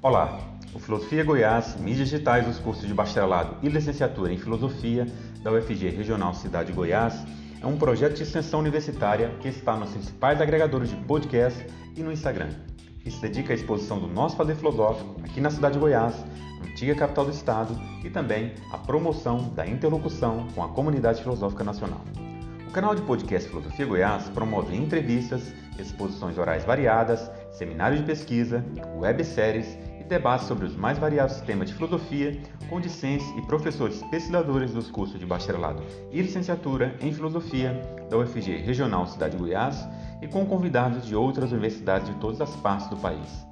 Olá, o Filosofia Goiás, mídias digitais dos cursos de bacharelado e licenciatura em Filosofia da UFG Regional Cidade de Goiás é um projeto de extensão universitária que está nos principais agregadores de podcast e no Instagram. E se dedica à exposição do nosso fazer filosófico aqui na cidade de Goiás, antiga capital do estado, e também à promoção da interlocução com a comunidade filosófica nacional. O canal de podcast Filosofia Goiás promove entrevistas, exposições orais variadas, seminários de pesquisa, webséries debates sobre os mais variados temas de filosofia com discentes e professores pesquisadores dos cursos de bacharelado e licenciatura em filosofia da UFG Regional Cidade de Goiás e com convidados de outras universidades de todas as partes do país.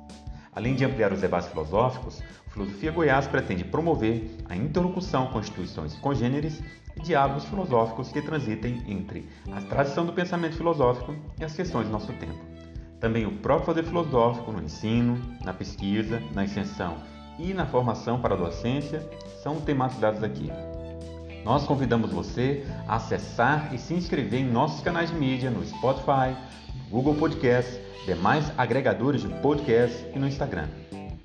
Além de ampliar os debates filosóficos, Filosofia Goiás pretende promover a interlocução com instituições congêneres e diálogos filosóficos que transitem entre a tradição do pensamento filosófico e as questões do nosso tempo. Também o próprio fazer filosófico no ensino, na pesquisa, na extensão e na formação para a docência são tematizados aqui. Nós convidamos você a acessar e se inscrever em nossos canais de mídia no Spotify, Google Podcasts, demais agregadores de podcast e no Instagram.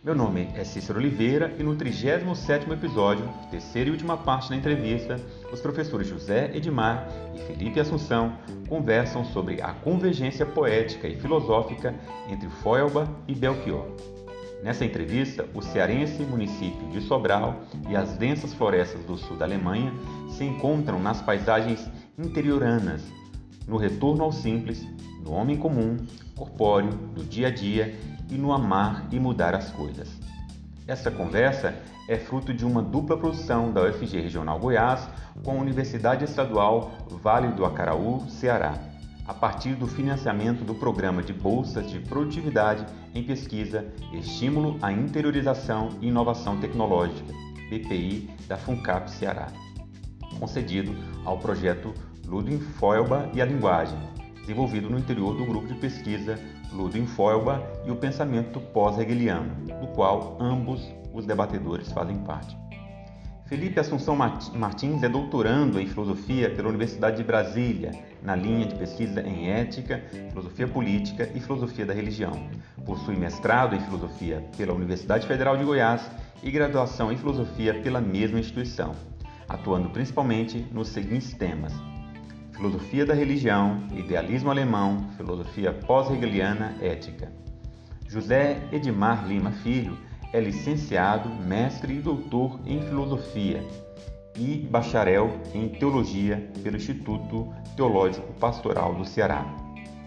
Meu nome é Cícero Oliveira e no 37º episódio, terceira e última parte da entrevista, os professores José Edmar e Felipe Assunção conversam sobre a convergência poética e filosófica entre Feuerbach e Belchior. Nessa entrevista, o cearense município de Sobral e as densas florestas do sul da Alemanha se encontram nas paisagens interioranas, no retorno ao simples, no homem comum, corpóreo, do dia a dia e no amar e mudar as coisas. Essa conversa é fruto de uma dupla produção da UFG Regional Goiás com a Universidade Estadual Vale do Acaraú, Ceará, a partir do financiamento do Programa de Bolsas de Produtividade em Pesquisa, Estímulo à Interiorização e Inovação Tecnológica, BPI, da FUNCAP Ceará, concedido ao projeto Ludwig Feuerbach e a Linguagem, desenvolvido no interior do grupo de pesquisa Ludwig Feuerbach e o pensamento pós-hegeliano, do qual ambos os debatedores fazem parte. Felipe Assunção Martins é doutorando em filosofia pela Universidade de Brasília, na linha de pesquisa em ética, filosofia política e filosofia da religião. Possui mestrado em filosofia pela Universidade Federal de Goiás e graduação em filosofia pela mesma instituição, atuando principalmente nos seguintes temas: Filosofia da Religião, Idealismo Alemão, Filosofia Pós-Hegeliana, Ética. José Edmar Lima Filho é licenciado, mestre e doutor em Filosofia e bacharel em Teologia pelo Instituto Teológico Pastoral do Ceará.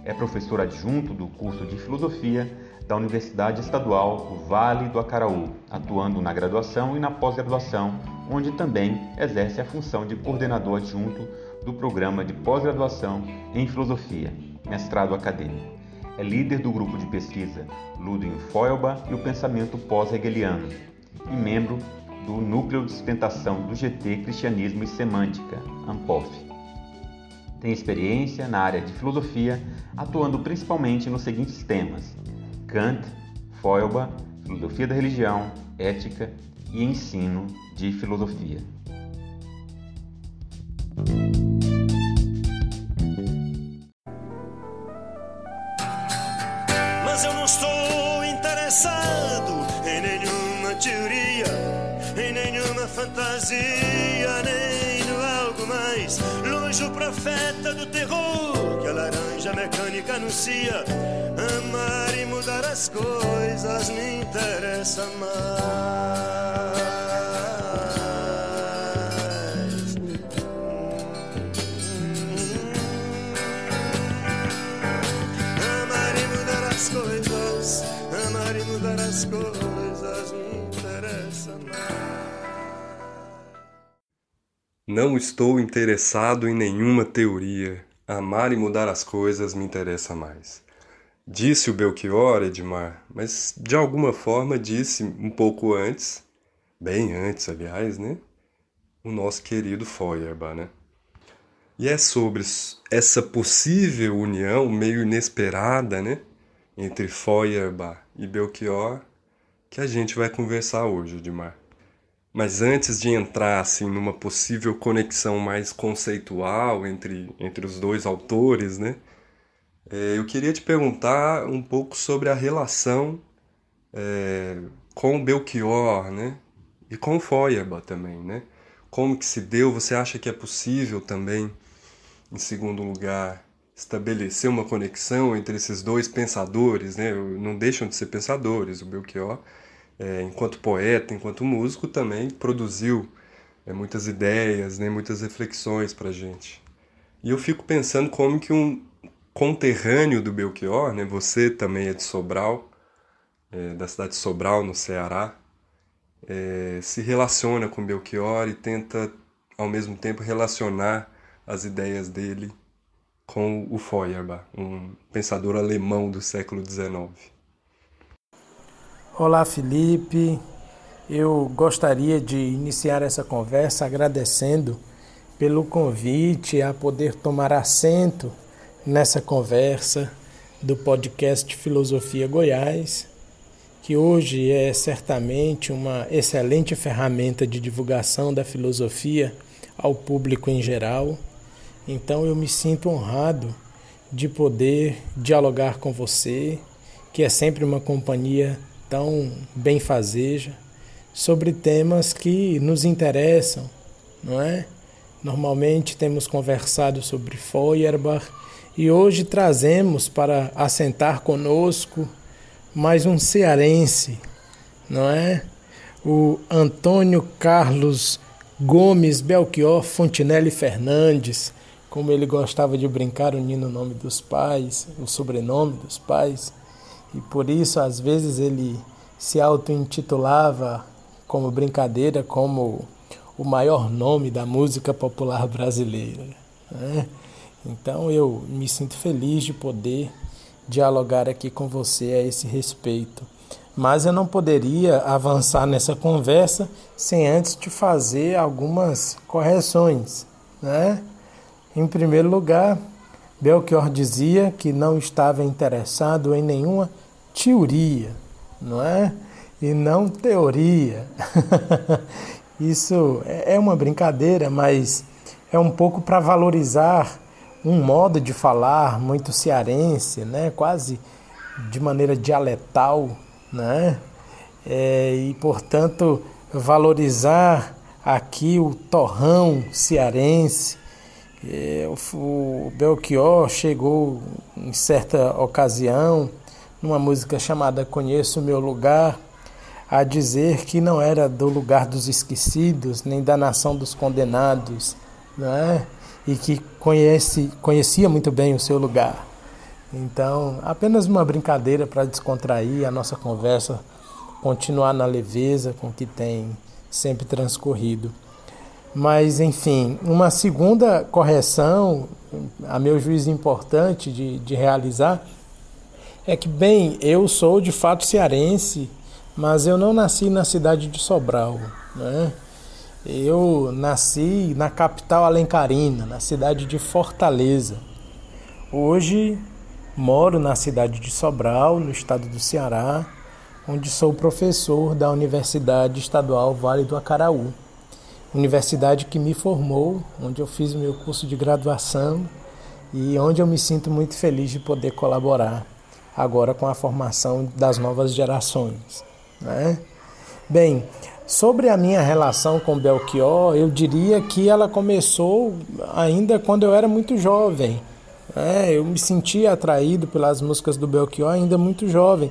É professor adjunto do curso de Filosofia da Universidade Estadual Vale do Acaraú, atuando na graduação e na pós-graduação, onde também exerce a função de coordenador adjunto do programa de pós-graduação em Filosofia, mestrado acadêmico. É líder do grupo de pesquisa Ludwig Feuerbach e o pensamento pós-hegeliano e membro do Núcleo de Sustentação do GT Cristianismo e Semântica, ANPOF. Tem experiência na área de filosofia, atuando principalmente nos seguintes temas: Kant, Feuerbach, filosofia da religião, ética e ensino de filosofia. Interessado em nenhuma teoria, em nenhuma fantasia, nem no algo mais longe o profeta do terror que a laranja mecânica anuncia. Amar e mudar as coisas me interessa mais. As coisas me interessam Não estou interessado em nenhuma teoria. Amar e mudar as coisas me interessa mais. Disse o Belchior, Edmar, mas de alguma forma disse um pouco antes, bem antes, aliás, né? O nosso querido Feuerbach, né? E é sobre essa possível união meio inesperada, né? Entre Feuerbach e Belchior que a gente vai conversar hoje, Edmar. Mas antes de entrar assim numa possível conexão mais conceitual entre, entre os dois autores, né? É, eu queria te perguntar um pouco sobre a relação é, com Belchior, né? E com Feuerbach também, né? Como que se deu? Você acha que é possível também, em segundo lugar, estabelecer uma conexão entre esses dois pensadores, né? Não deixam de ser pensadores. O Belchior, é, enquanto poeta, enquanto músico, também produziu é, muitas ideias, né? Muitas reflexões para gente. E eu fico pensando como que um conterrâneo do Belchior, né? Você também é de Sobral, é, da cidade de Sobral, no Ceará, é, se relaciona com Belchior e tenta, ao mesmo tempo, relacionar as ideias dele com o Feuerbach, um pensador alemão do século XIX. Olá, Felipe. Eu gostaria de iniciar essa conversa agradecendo pelo convite a poder tomar assento nessa conversa do podcast Filosofia Goiás que hoje é certamente uma excelente ferramenta de divulgação da filosofia ao público em geral. Então eu me sinto honrado de poder dialogar com você, que é sempre uma companhia tão benfazeja, sobre temas que nos interessam, não é? Normalmente temos conversado sobre Feuerbach e hoje trazemos para assentar conosco mais um cearense, não é? O Antônio Carlos Gomes Belchior Fontinelli Fernandes, como ele gostava de brincar unindo o nome dos pais, o sobrenome dos pais, e por isso às vezes ele se auto-intitulava como brincadeira como o maior nome da música popular brasileira. Né? Então eu me sinto feliz de poder dialogar aqui com você a esse respeito. Mas eu não poderia avançar nessa conversa sem antes te fazer algumas correções, né? Em primeiro lugar, Belchior dizia que não estava interessado em nenhuma teoria, não é? E não teoria. Isso é uma brincadeira, mas é um pouco para valorizar um modo de falar muito cearense, né? quase de maneira dialetal, né? É, e portanto valorizar aqui o torrão cearense. É, o Belchior chegou em certa ocasião, numa música chamada Conheço o Meu Lugar, a dizer que não era do lugar dos esquecidos, nem da nação dos condenados, né? e que conhece, conhecia muito bem o seu lugar. Então, apenas uma brincadeira para descontrair a nossa conversa, continuar na leveza com que tem sempre transcorrido. Mas, enfim, uma segunda correção, a meu juízo importante de, de realizar, é que, bem, eu sou de fato cearense, mas eu não nasci na cidade de Sobral. Né? Eu nasci na capital alencarina, na cidade de Fortaleza. Hoje moro na cidade de Sobral, no estado do Ceará, onde sou professor da Universidade Estadual Vale do Acaraú. Universidade que me formou, onde eu fiz meu curso de graduação e onde eu me sinto muito feliz de poder colaborar agora com a formação das novas gerações. Né? Bem, Sobre a minha relação com Belchior, eu diria que ela começou ainda quando eu era muito jovem. É, eu me sentia atraído pelas músicas do Belchior ainda muito jovem.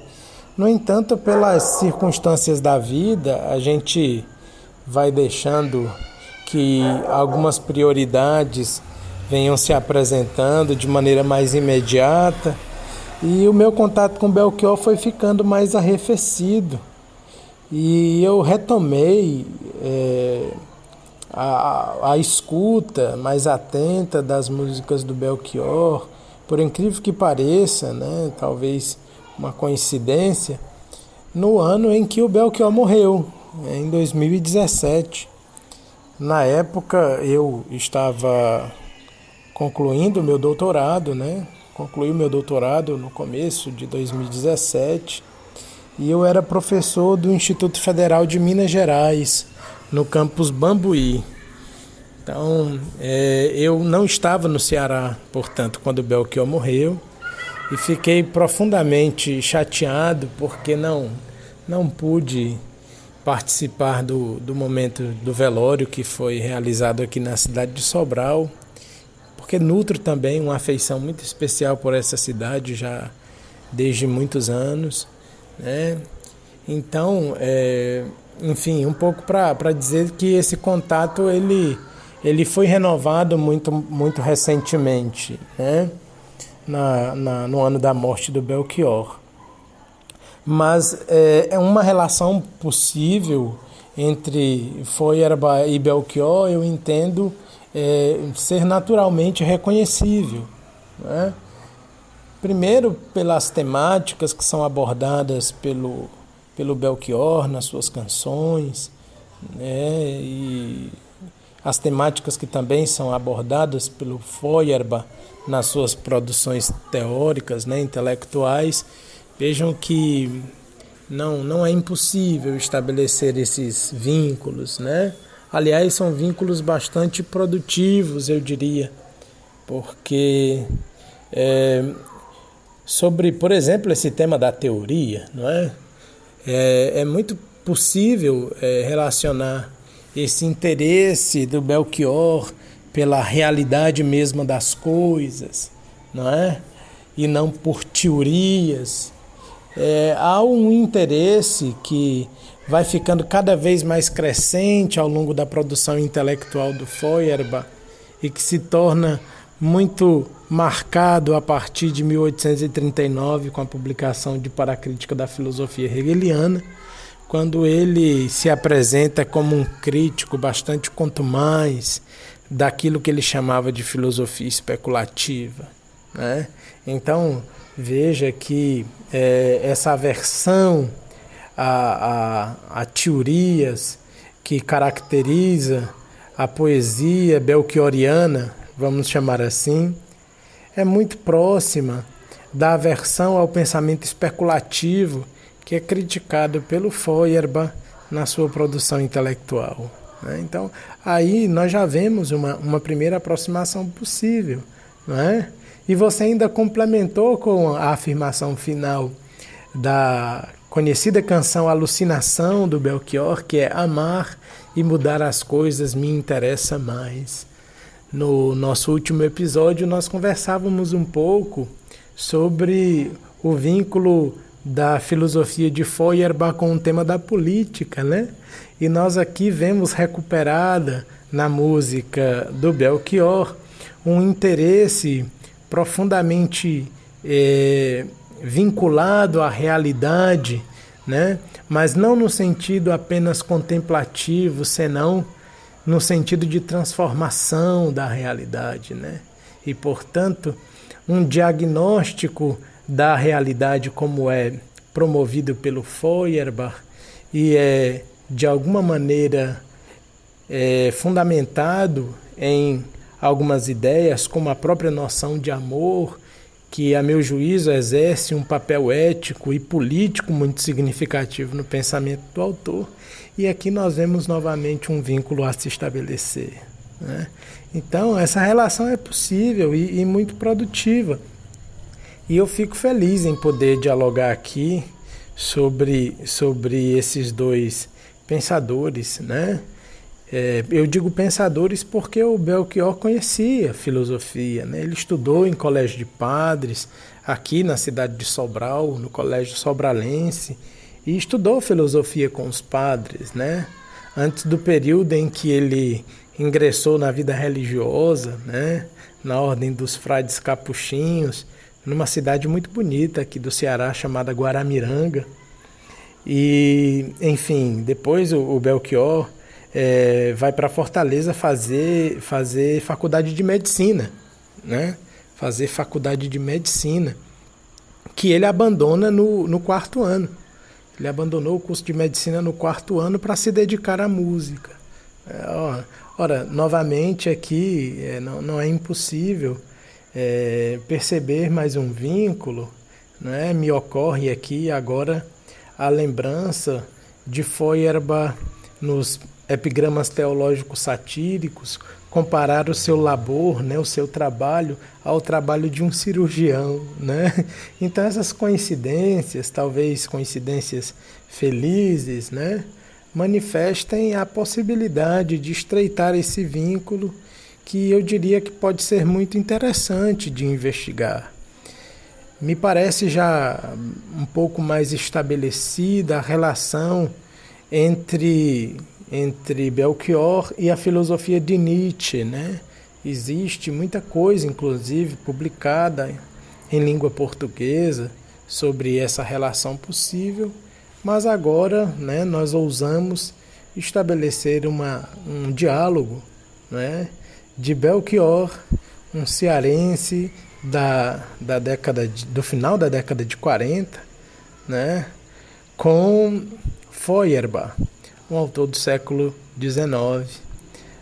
No entanto, pelas circunstâncias da vida, a gente vai deixando que algumas prioridades venham se apresentando de maneira mais imediata. E o meu contato com Belchior foi ficando mais arrefecido. E eu retomei é, a, a escuta mais atenta das músicas do Belchior, por incrível que pareça, né, talvez uma coincidência, no ano em que o Belchior morreu, em 2017. Na época eu estava concluindo meu doutorado, né? Concluí meu doutorado no começo de 2017 e eu era professor do Instituto Federal de Minas Gerais, no campus Bambuí. Então, é, eu não estava no Ceará, portanto, quando o Belchior morreu, e fiquei profundamente chateado porque não não pude participar do, do momento do velório que foi realizado aqui na cidade de Sobral, porque nutro também uma afeição muito especial por essa cidade já desde muitos anos, né? Então, é, enfim, um pouco para dizer que esse contato ele, ele foi renovado muito, muito recentemente, né? Na, na, no ano da morte do Belchior. Mas é, é uma relação possível entre Feuerbach e Belchior, eu entendo é, ser naturalmente reconhecível. Né? Primeiro, pelas temáticas que são abordadas pelo, pelo Belchior nas suas canções, né? e as temáticas que também são abordadas pelo Feuerbach nas suas produções teóricas, né? intelectuais. Vejam que não, não é impossível estabelecer esses vínculos, né? Aliás, são vínculos bastante produtivos, eu diria, porque é, sobre, por exemplo, esse tema da teoria, não é? É, é muito possível é, relacionar esse interesse do Belchior pela realidade mesma das coisas, não é? E não por teorias é, há um interesse que vai ficando cada vez mais crescente ao longo da produção intelectual do Feuerbach e que se torna muito marcado a partir de 1839 com a publicação de Paracrítica da Filosofia Hegeliana, quando ele se apresenta como um crítico bastante contumaz daquilo que ele chamava de filosofia especulativa. Né? Então, veja que é, essa aversão a, a, a teorias que caracteriza a poesia belchioriana, vamos chamar assim, é muito próxima da aversão ao pensamento especulativo que é criticado pelo Feuerbach na sua produção intelectual. Né? Então, aí nós já vemos uma, uma primeira aproximação possível. Não é? E você ainda complementou com a afirmação final da conhecida canção Alucinação do Belchior, que é amar e mudar as coisas me interessa mais. No nosso último episódio, nós conversávamos um pouco sobre o vínculo da filosofia de Feuerbach com o tema da política, né? E nós aqui vemos recuperada na música do Belchior um interesse profundamente é, vinculado à realidade, né? mas não no sentido apenas contemplativo, senão no sentido de transformação da realidade. Né? E, portanto, um diagnóstico da realidade como é promovido pelo Feuerbach e é, de alguma maneira, é, fundamentado em algumas ideias, como a própria noção de amor, que, a meu juízo, exerce um papel ético e político muito significativo no pensamento do autor. E aqui nós vemos novamente um vínculo a se estabelecer. Né? Então, essa relação é possível e, e muito produtiva. E eu fico feliz em poder dialogar aqui sobre, sobre esses dois pensadores, né? É, eu digo pensadores porque o Belchior conhecia filosofia. Né? Ele estudou em colégio de padres, aqui na cidade de Sobral, no colégio sobralense, e estudou filosofia com os padres. Né? Antes do período em que ele ingressou na vida religiosa, né? na ordem dos frades capuchinhos, numa cidade muito bonita aqui do Ceará chamada Guaramiranga. E, enfim, depois o, o Belchior é, vai para Fortaleza fazer, fazer faculdade de medicina, né? Fazer faculdade de medicina, que ele abandona no, no quarto ano. Ele abandonou o curso de medicina no quarto ano para se dedicar à música. É, ó, ora, novamente aqui é, não, não é impossível é, perceber mais um vínculo. Né? Me ocorre aqui agora a lembrança de Feuerbach nos epigramas teológicos satíricos, comparar o seu labor, né, o seu trabalho, ao trabalho de um cirurgião. Né? Então, essas coincidências, talvez coincidências felizes, né, manifestem a possibilidade de estreitar esse vínculo que eu diria que pode ser muito interessante de investigar. Me parece já um pouco mais estabelecida a relação entre entre Belchior e a filosofia de Nietzsche, né? Existe muita coisa, inclusive, publicada em língua portuguesa sobre essa relação possível, mas agora né, nós ousamos estabelecer uma, um diálogo né, de Belchior, um cearense da, da década de, do final da década de 40, né, com Feuerbach, um autor do século XIX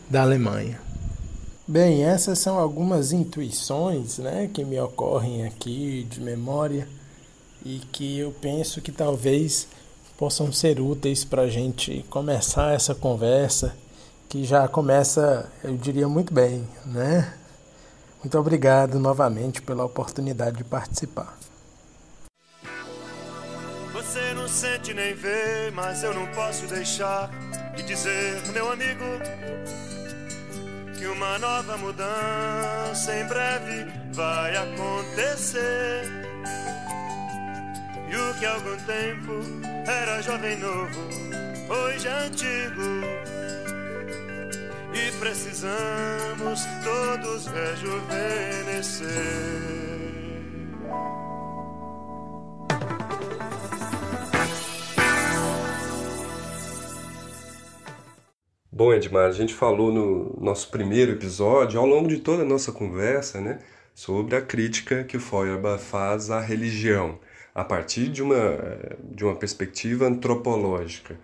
da Alemanha. Bem, essas são algumas intuições né, que me ocorrem aqui de memória e que eu penso que talvez possam ser úteis para a gente começar essa conversa que já começa, eu diria, muito bem, né? Muito obrigado novamente pela oportunidade de participar. Você não sente nem vê, mas eu não posso deixar de dizer, meu amigo, que uma nova mudança em breve vai acontecer. E o que há algum tempo era jovem novo, hoje é antigo. E precisamos todos rejuvenescer. Bom, Edmar, a gente falou no nosso primeiro episódio, ao longo de toda a nossa conversa, né, sobre a crítica que Feuerbach faz à religião, a partir de uma, de uma perspectiva antropológica.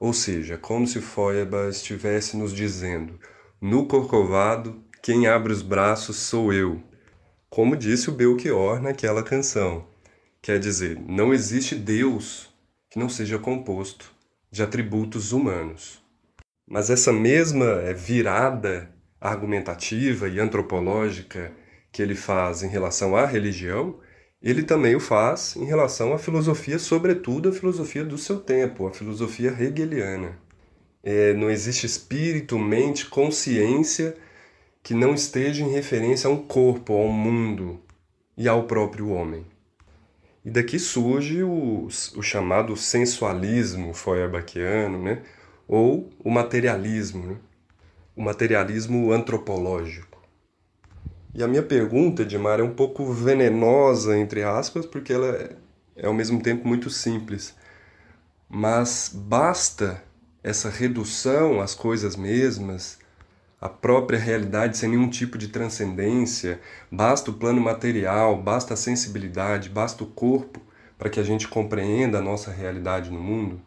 Ou seja, como se Feuerbach estivesse nos dizendo: no Corcovado, quem abre os braços sou eu. Como disse o Belchior naquela canção. Quer dizer, não existe Deus que não seja composto de atributos humanos. Mas essa mesma eh, virada argumentativa e antropológica que ele faz em relação à religião, ele também o faz em relação à filosofia, sobretudo a filosofia do seu tempo, a filosofia hegeliana. É, não existe espírito, mente, consciência que não esteja em referência a um corpo, a um mundo e ao próprio homem. E daqui surge o, o chamado sensualismo feuerbachiano, né? Ou o materialismo, né? o materialismo antropológico. E a minha pergunta, Edmar, é um pouco venenosa, entre aspas, porque ela é, é ao mesmo tempo muito simples. Mas basta essa redução às coisas mesmas, a própria realidade sem nenhum tipo de transcendência, basta o plano material, basta a sensibilidade, basta o corpo para que a gente compreenda a nossa realidade no mundo?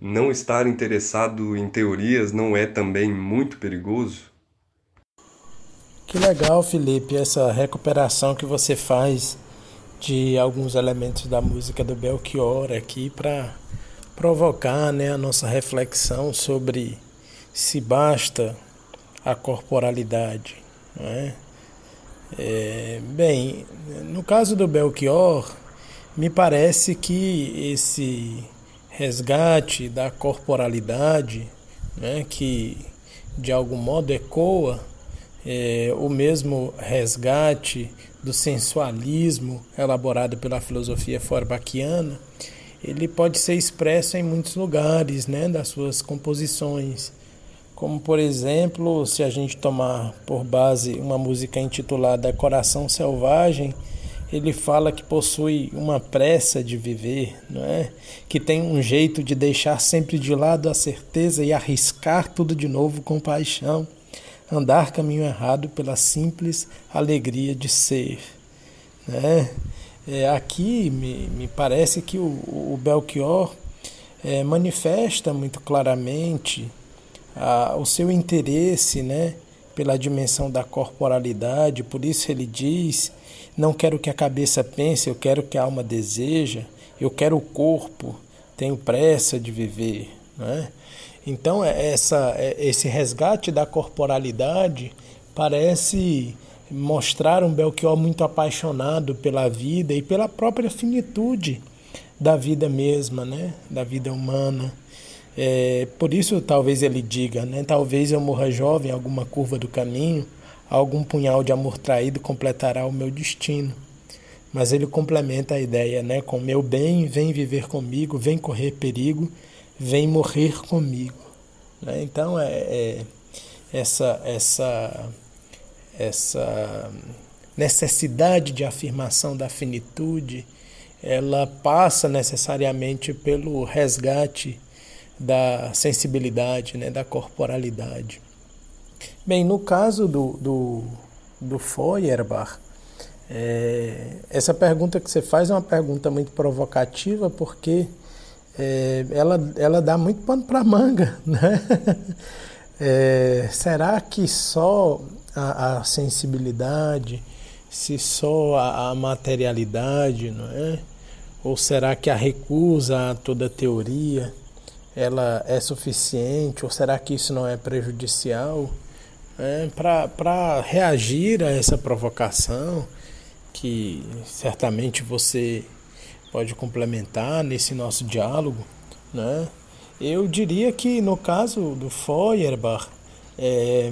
Não estar interessado em teorias não é também muito perigoso? Que legal, Felipe, essa recuperação que você faz de alguns elementos da música do Belchior aqui para provocar né, a nossa reflexão sobre se basta a corporalidade. Não é? É, bem, no caso do Belchior, me parece que esse resgate da corporalidade, né, que de algum modo ecoa é, o mesmo resgate do sensualismo elaborado pela filosofia forbachiana, ele pode ser expresso em muitos lugares né, das suas composições. Como, por exemplo, se a gente tomar por base uma música intitulada Coração Selvagem, ele fala que possui uma pressa de viver, não é? Que tem um jeito de deixar sempre de lado a certeza e arriscar tudo de novo com paixão, andar caminho errado pela simples alegria de ser, né? É, aqui me, me parece que o, o Belchior é, manifesta muito claramente a, o seu interesse, né? Pela dimensão da corporalidade, por isso ele diz não quero que a cabeça pense, eu quero que a alma deseja, eu quero o corpo, tenho pressa de viver. Não é? Então, é, essa, é, esse resgate da corporalidade parece mostrar um Belchior muito apaixonado pela vida e pela própria finitude da vida mesma, né? da vida humana. É, por isso, talvez ele diga: né? talvez eu morra jovem, alguma curva do caminho, algum punhal de amor traído completará o meu destino. Mas ele complementa a ideia, né? Com meu bem, vem viver comigo, vem correr perigo, vem morrer comigo. Né? Então é, é, essa essa essa necessidade de afirmação da finitude, ela passa necessariamente pelo resgate da sensibilidade, né, da corporalidade. Bem, no caso do, do, do Feuerbach, é, essa pergunta que você faz é uma pergunta muito provocativa porque é, ela, ela dá muito pano para manga. Né? É, será que só a, a, sensibilidade, se só a, a materialidade, não é? Ou será que a recusa a toda teoria ela é suficiente? Ou será que isso não é prejudicial? É, Para reagir a essa provocação, que certamente você pode complementar nesse nosso diálogo, né? eu diria que no caso do Feuerbach, é,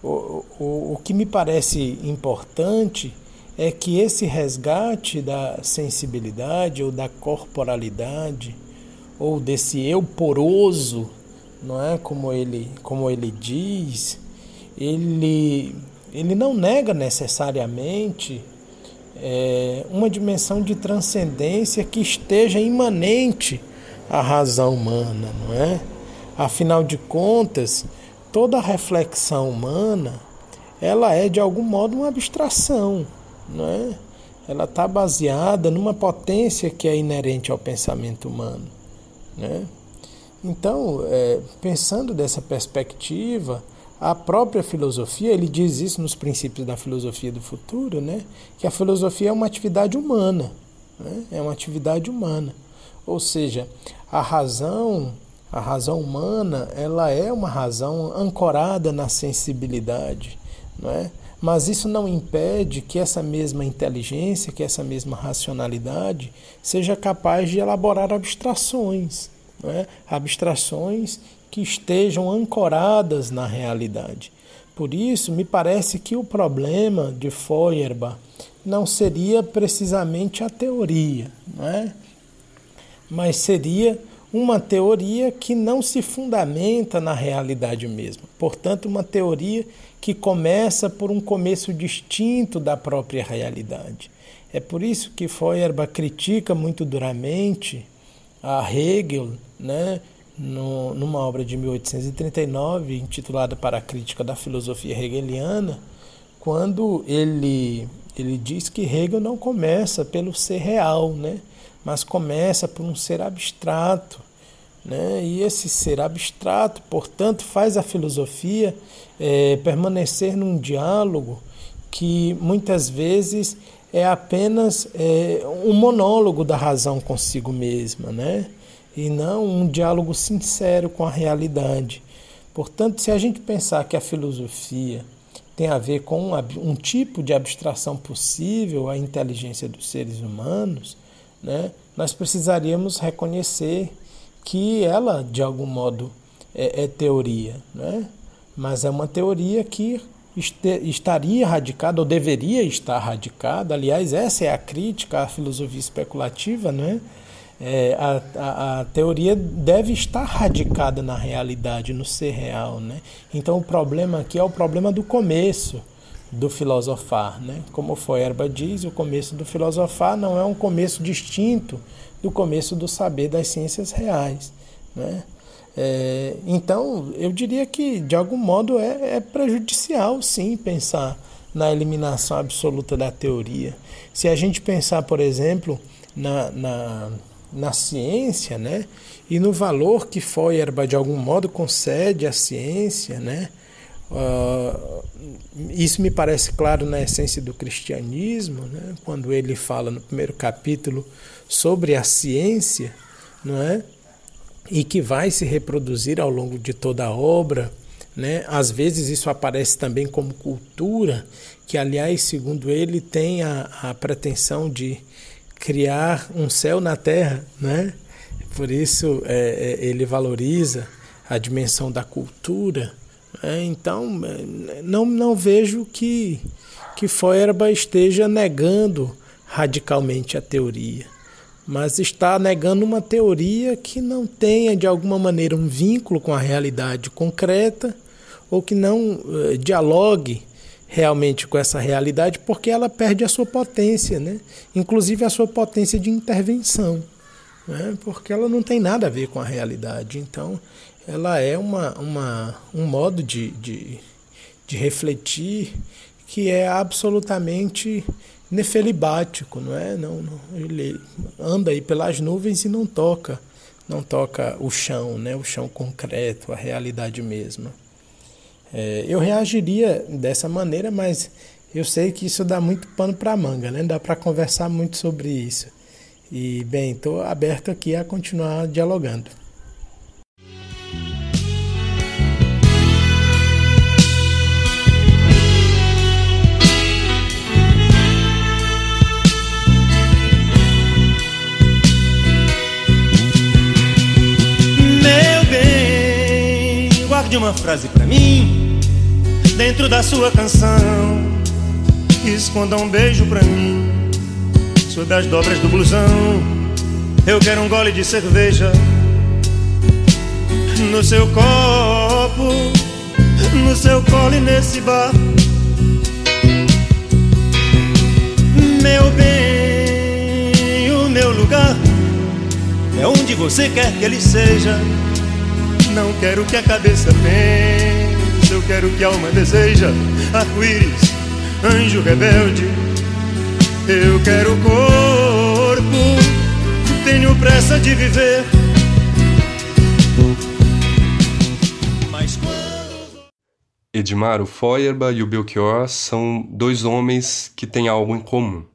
o, o, o que me parece importante é que esse resgate da sensibilidade ou da corporalidade ou desse eu poroso, não é como ele como ele diz, ele ele não nega necessariamente é, uma dimensão de transcendência que esteja imanente à razão humana, não é? Afinal de contas, toda reflexão humana ela é de algum modo uma abstração, não é? Ela está baseada numa potência que é inerente ao pensamento humano, né? Então, é, pensando dessa perspectiva, a própria filosofia, ele diz isso nos princípios da filosofia do futuro, né? que a filosofia é uma atividade humana, né? é uma atividade humana. Ou seja, a razão, a razão humana, ela é uma razão ancorada na sensibilidade, não é? Mas isso não impede que essa mesma inteligência, que essa mesma racionalidade seja capaz de elaborar abstrações, é? abstrações que estejam ancoradas na realidade. Por isso, me parece que o problema de Feuerbach não seria precisamente a teoria, não é? mas seria uma teoria que não se fundamenta na realidade mesma. Portanto, uma teoria que começa por um começo distinto da própria realidade. É por isso que Feuerbach critica muito duramente a Hegel, né, no, numa obra de 1839, intitulada Para a Crítica da Filosofia Hegeliana, quando ele, ele diz que Hegel não começa pelo ser real, né? mas começa por um ser abstrato. Né? E esse ser abstrato, portanto, faz a filosofia é, permanecer num diálogo que muitas vezes é apenas é, um monólogo da razão consigo mesma, né? E não um diálogo sincero com a realidade. Portanto, se a gente pensar que a filosofia tem a ver com um, um tipo de abstração possível à inteligência dos seres humanos, né, nós precisaríamos reconhecer que ela, de algum modo, é, é teoria, né? mas é uma teoria que estaria radicada, ou deveria estar radicada. Aliás, essa é a crítica à filosofia especulativa, né? É, a, a, a, teoria deve estar radicada na realidade, no ser real. Né? Então o problema aqui é o problema do começo do filosofar. Né? Como Feuerbach diz, o começo do filosofar não é um começo distinto do começo do saber das ciências reais. Né? É, então, eu diria que, de algum modo, é, é prejudicial, sim, pensar na eliminação absoluta da teoria. Se a gente pensar, por exemplo, na, na na ciência, né? E no valor que Feuerbach de algum modo concede à ciência, né? Uh, isso me parece claro na essência do cristianismo, né? quando ele fala no primeiro capítulo sobre a ciência, não é? e que vai se reproduzir ao longo de toda a obra. Né? Às vezes isso aparece também como cultura, que, aliás, segundo ele, tem a, a pretensão de criar um céu na terra. Né? Por isso é, é ele valoriza a dimensão da cultura. Né? Então, é, não, não vejo que, que Feuerbach esteja negando radicalmente a teoria mas está negando uma teoria que não tenha de alguma maneira um vínculo com a realidade concreta ou que não uh, dialogue realmente com essa realidade, porque ela perde a sua potência, né? inclusive a sua potência de intervenção, né? porque ela não tem nada a ver com a realidade. Então, ela é uma, uma, um modo de, de, de refletir que é absolutamente nefelibático, não é? Não, não, ele anda aí pelas nuvens e não toca, não toca o chão, né? O chão concreto, a realidade mesma. É, eu reagiria dessa maneira, mas eu sei que isso dá muito pano para manga, né? Dá para conversar muito sobre isso. E bem, estou aberto aqui a continuar dialogando. Uma frase pra mim dentro da sua canção. Esconda um beijo pra mim sob as dobras do blusão. Eu quero um gole de cerveja no seu copo, no seu colo e nesse bar. Meu bem, o meu lugar é onde você quer que ele seja. Não quero que a cabeça pense, eu quero que a alma deseja. Arco-íris, anjo rebelde, eu quero corpo, tenho pressa de viver. Mas quando... Edmar, o Feuerbach e o Belchior são dois homens que têm algo em comum.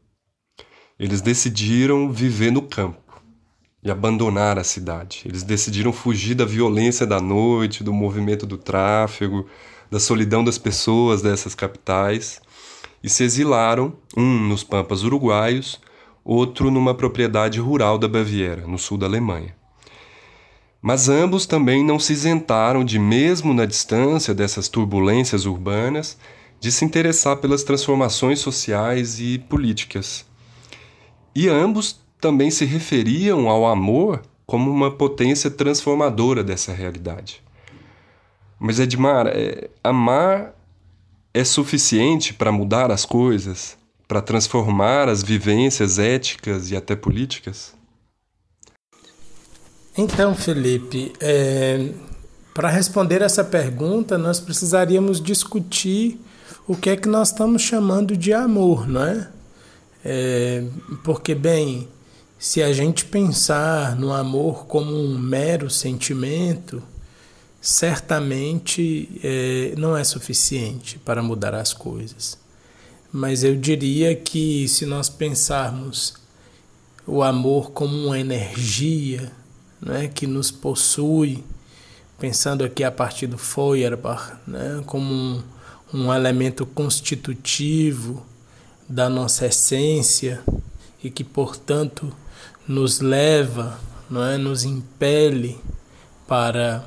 Eles decidiram viver no campo e abandonar a cidade. Eles decidiram fugir da violência da noite, do movimento do tráfego, da solidão das pessoas dessas capitais e se exilaram, um nos Pampas uruguaios, outro numa propriedade rural da Baviera, no sul da Alemanha. Mas ambos também não se isentaram de, mesmo na distância dessas turbulências urbanas, de se interessar pelas transformações sociais e políticas. E ambos também se referiam ao amor como uma potência transformadora dessa realidade. Mas Edmar, é, amar é suficiente para mudar as coisas, para transformar as vivências éticas e até políticas? Então, Felipe, é, para responder essa pergunta, nós precisaríamos discutir o que é que nós estamos chamando de amor, não é? é porque, bem, se a gente pensar no amor como um mero sentimento, certamente é, não é suficiente para mudar as coisas. Mas eu diria que se nós pensarmos o amor como uma energia né, que nos possui, pensando aqui a partir do Feuerbach, né, como um, um elemento constitutivo da nossa essência e que, portanto, nos leva, não é, nos impele para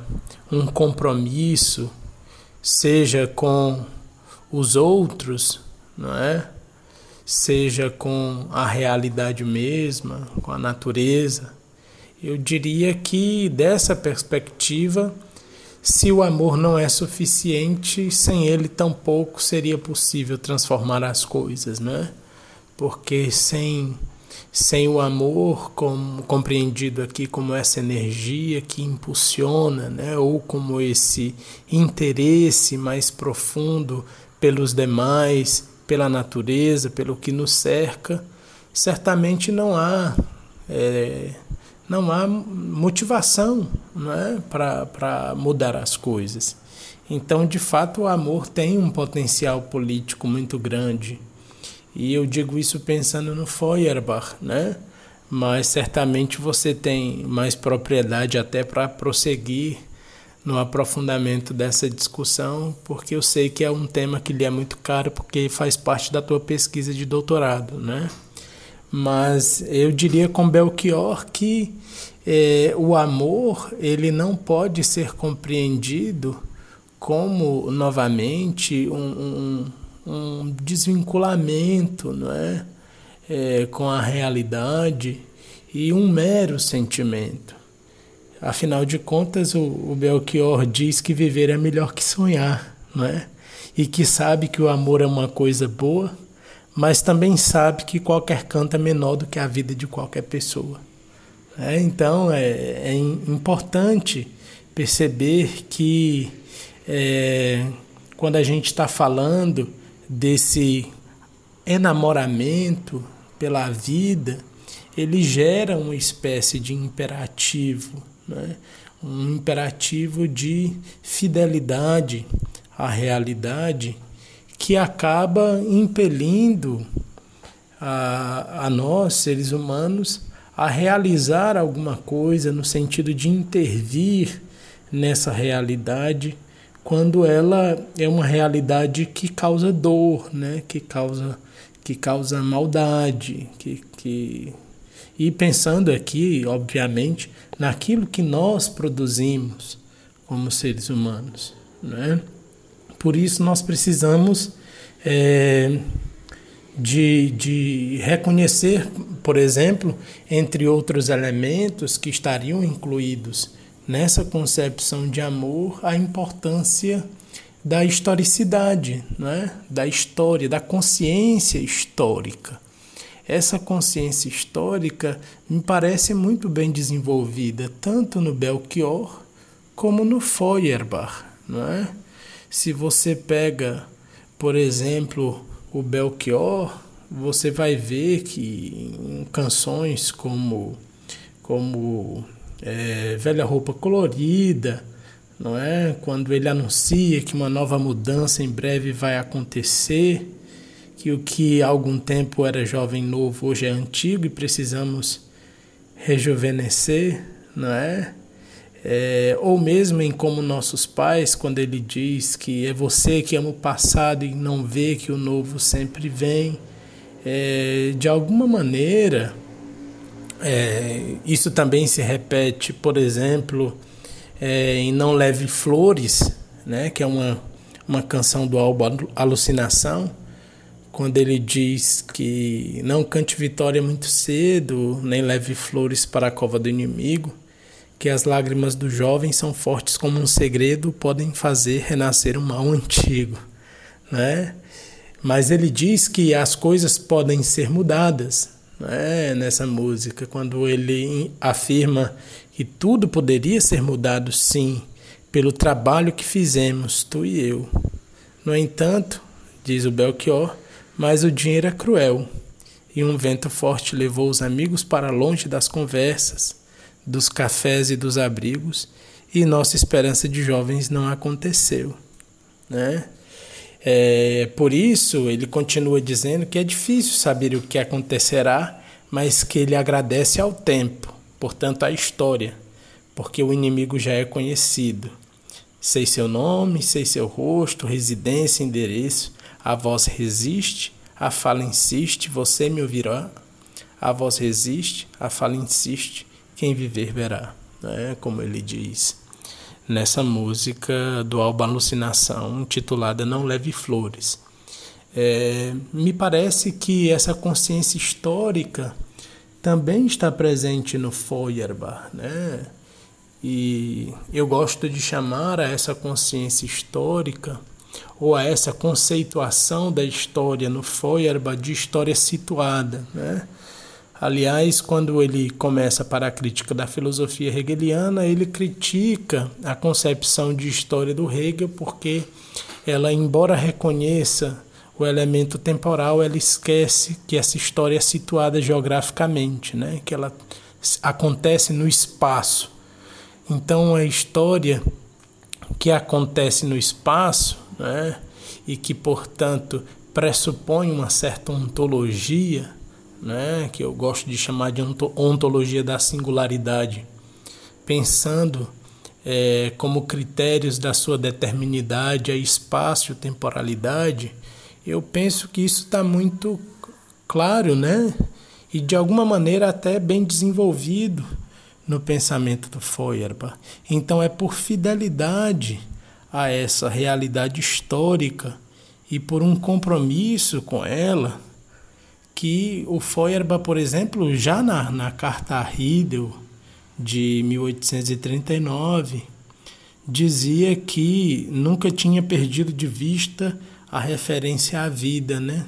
um compromisso, seja com os outros, não é? Seja com a realidade mesma, com a natureza. Eu diria que dessa perspectiva, se o amor não é suficiente, sem ele tampouco seria possível transformar as coisas, né? Porque sem sem o amor como, compreendido aqui como essa energia que impulsiona, né, ou como esse interesse mais profundo pelos demais, pela natureza, pelo que nos cerca, certamente não há é, não há motivação né, para mudar as coisas. Então, de fato, o amor tem um potencial político muito grande, e eu digo isso pensando no Feuerbach, né? mas certamente você tem mais propriedade até para prosseguir no aprofundamento dessa discussão, porque eu sei que é um tema que lhe é muito caro, porque faz parte da tua pesquisa de doutorado, né? Mas eu diria com Belchior que é, o amor ele não pode ser compreendido como novamente um, um desvinculamento, não é? é, com a realidade e um mero sentimento. Afinal de contas, o, o Belchior diz que viver é melhor que sonhar, não é? E que sabe que o amor é uma coisa boa, mas também sabe que qualquer canto é menor do que a vida de qualquer pessoa. É, então é, é, importante perceber que é, quando a gente está falando desse enamoramento pela vida, ele gera uma espécie de imperativo, né? um imperativo de fidelidade à realidade que acaba impelindo a, a nós, seres humanos, a realizar alguma coisa no sentido de intervir nessa realidade quando ela é uma realidade que causa dor, né? que causa que causa maldade, que, que... e pensando aqui, obviamente, naquilo que nós produzimos como seres humanos, né? Por isso nós precisamos é, de, de reconhecer, por exemplo, entre outros elementos que estariam incluídos nessa concepção de amor, a importância da historicidade, né? da história, da consciência histórica. Essa consciência histórica me parece muito bem desenvolvida, tanto no Belchior como no Feuerbach. Não é? Se você pega, por exemplo, o Belchior, você vai ver que em canções como, como é, Velha Roupa Colorida, não é? Quando ele anuncia que uma nova mudança em breve vai acontecer, que o que há algum tempo era jovem novo hoje é antigo e precisamos rejuvenescer, não é? é? ou mesmo em como nossos pais, quando ele diz que é você que ama o passado e não vê que o novo sempre vem, é, de alguma maneira, é, isso também se repete, por exemplo, é, em Não Leve Flores, né, que é uma, uma canção do álbum Alucinação, quando ele diz que não cante vitória muito cedo, nem leve flores para a cova do inimigo, que as lágrimas do jovem são fortes como um segredo, podem fazer renascer um mal antigo, né? Mas ele diz que as coisas podem ser mudadas, né? Nessa música, quando ele afirma que tudo poderia ser mudado, sim, pelo trabalho que fizemos, tu e eu. No entanto, diz o Belchior, mas o dinheiro é cruel, e um vento forte levou os amigos para longe das conversas, dos cafés e dos abrigos, e nossa esperança de jovens não aconteceu. Né? É, por isso, ele continua dizendo que é difícil saber o que acontecerá, mas que ele agradece ao tempo portanto, a história, porque o inimigo já é conhecido. Sei seu nome, sei seu rosto, residência, endereço. A voz resiste, a fala insiste, você me ouvirá. A voz resiste, a fala insiste, quem viver verá. É como ele diz nessa música do Alba Alucinação, intitulada Não Leve Flores. É, me parece que essa consciência histórica também está presente no Feuerbach, né? E eu gosto de chamar a essa consciência histórica ou a essa conceituação da história no Feuerbach de história situada, né? Aliás, quando ele começa para a crítica da filosofia hegeliana, ele critica a concepção de história do Hegel porque ela, embora reconheça o elemento temporal ela esquece que essa história é situada geograficamente, né? que ela acontece no espaço. Então a história que acontece no espaço né? e que, portanto, pressupõe uma certa ontologia, né, que eu gosto de chamar de ontologia da singularidade, pensando é, como critérios da sua determinidade a espaço e temporalidade, eu penso que isso está muito claro, né? E de alguma maneira até bem desenvolvido no pensamento do Feuerbach. Então é por fidelidade a essa realidade histórica e por um compromisso com ela que o Feuerbach, por exemplo, já na, na carta a Riedel de 1839, dizia que nunca tinha perdido de vista a referência à vida, né?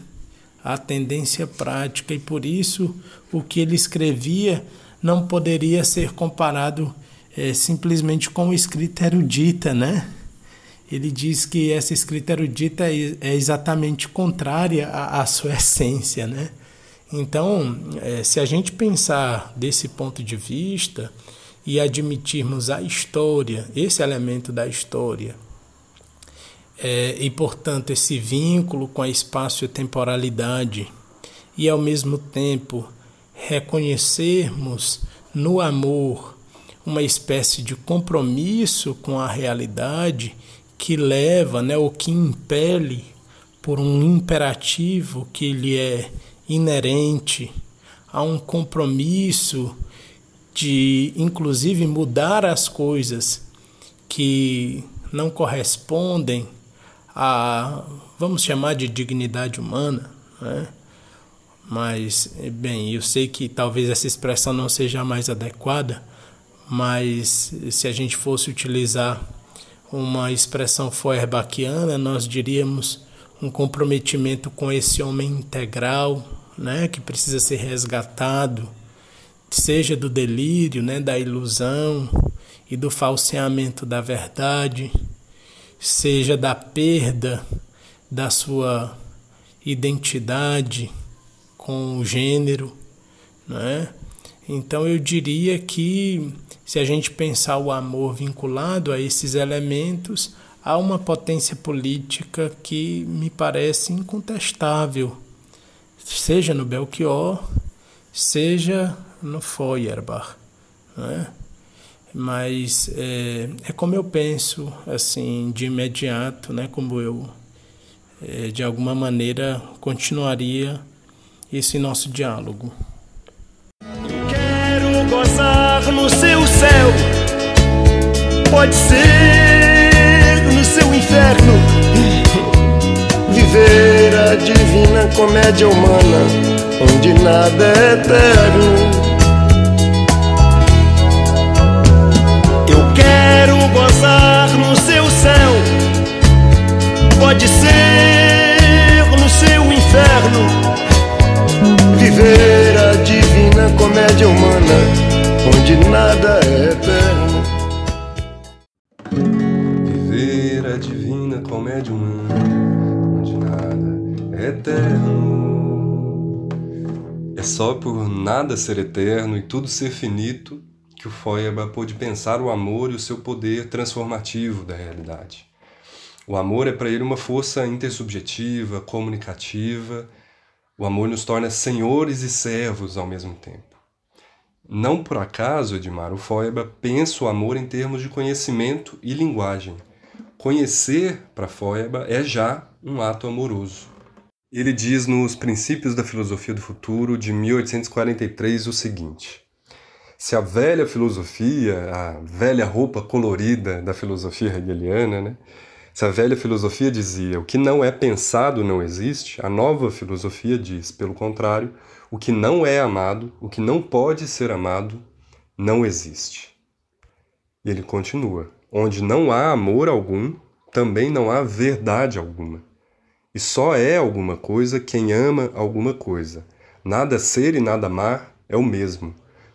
a tendência prática, e por isso o que ele escrevia não poderia ser comparado é, simplesmente com escrita erudita, né? Ele diz que essa escrita erudita é, é exatamente contrária à, à sua essência, né? Então, é, se a gente pensar desse ponto de vista e admitirmos a história, esse elemento da história, é, e portanto esse vínculo com a espaço e temporalidade, e ao mesmo tempo reconhecermos no amor uma espécie de compromisso com a realidade que leva, né, ou que impele por um imperativo que lhe é inerente a um compromisso de, inclusive, mudar as coisas que não correspondem a, vamos chamar de dignidade humana, né? mas, bem, eu sei que talvez essa expressão não seja a mais adequada, mas se a gente fosse utilizar uma expressão feuerbachiana, nós diríamos um comprometimento com esse homem integral, né, que precisa ser resgatado, seja do delírio, né, da ilusão e do falseamento da verdade, seja da perda da sua identidade com o gênero, né? Então eu diria que se a gente pensar o amor vinculado a esses elementos, há uma potência política que me parece incontestável seja no Belchior, seja no Feuerbach. Né? Mas é, é, como eu penso, assim, de imediato, né? como eu, é, de alguma maneira, continuaria esse nosso diálogo. Gozar no seu céu, pode ser no seu inferno viver a divina comédia humana, onde nada é eterno. Eu quero gozar no seu céu, pode ser no seu inferno. Viver a divina comédia humana, onde nada é eterno. Viver a divina comédia humana eterno. É só por nada ser eterno e tudo ser finito que o Feuerbach pôde pensar o amor e o seu poder transformativo da realidade. O amor é para ele uma força intersubjetiva, comunicativa. O amor nos torna senhores e servos ao mesmo tempo. Não por acaso, Edmar, Feuerbach pensa o amor em termos de conhecimento e linguagem. Conhecer, para Feuerbach, é já um ato amoroso. Ele diz nos Princípios da Filosofia do Futuro, de 1843, o seguinte: Se a velha filosofia, a velha roupa colorida da filosofia hegeliana, né? Se a velha filosofia dizia o que não é pensado não existe, a nova filosofia diz, pelo contrário, o que não é amado, o que não pode ser amado, não existe. E ele continua: onde não há amor algum, também não há verdade alguma. E só é alguma coisa quem ama alguma coisa. Nada ser e nada amar é o mesmo.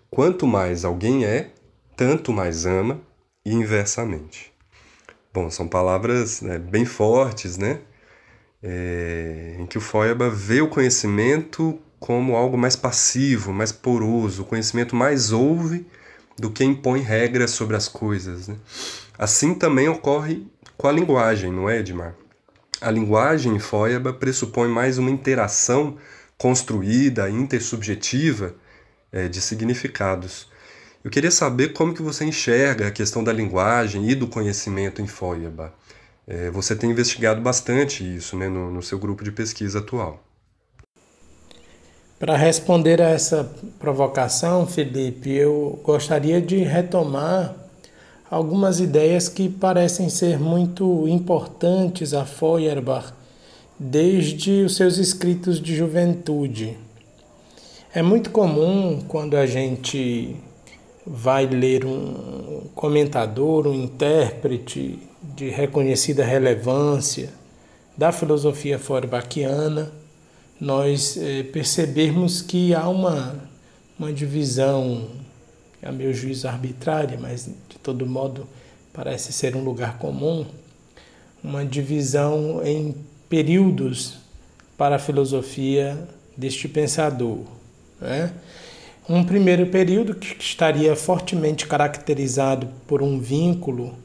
Quanto mais alguém é, tanto mais ama, e inversamente. Bom, são palavras né, bem fortes, né? É, em que o Feuerbach vê o conhecimento como algo mais passivo, mais poroso. O conhecimento mais ouve do que impõe regras sobre as coisas. Né? Assim também ocorre com a linguagem, não é, Edmar? A linguagem em Feuerbach pressupõe mais uma interação construída, intersubjetiva é, de significados. Eu queria saber como que você enxerga a questão da linguagem e do conhecimento em Feuerbach. É, você tem investigado bastante isso né, no, no seu grupo de pesquisa atual. Para responder a essa provocação, Felipe, eu gostaria de retomar algumas ideias que parecem ser muito importantes a Feuerbach desde os seus escritos de juventude. É muito comum quando a gente vai ler um comentador, um intérprete de reconhecida relevância da filosofia Feuerbachiana, nós eh, percebermos que há uma, uma divisão, a meu juízo arbitrária, mas de todo modo parece ser um lugar comum, uma divisão em períodos para a filosofia deste pensador. Né? Um primeiro período que estaria fortemente caracterizado por um vínculo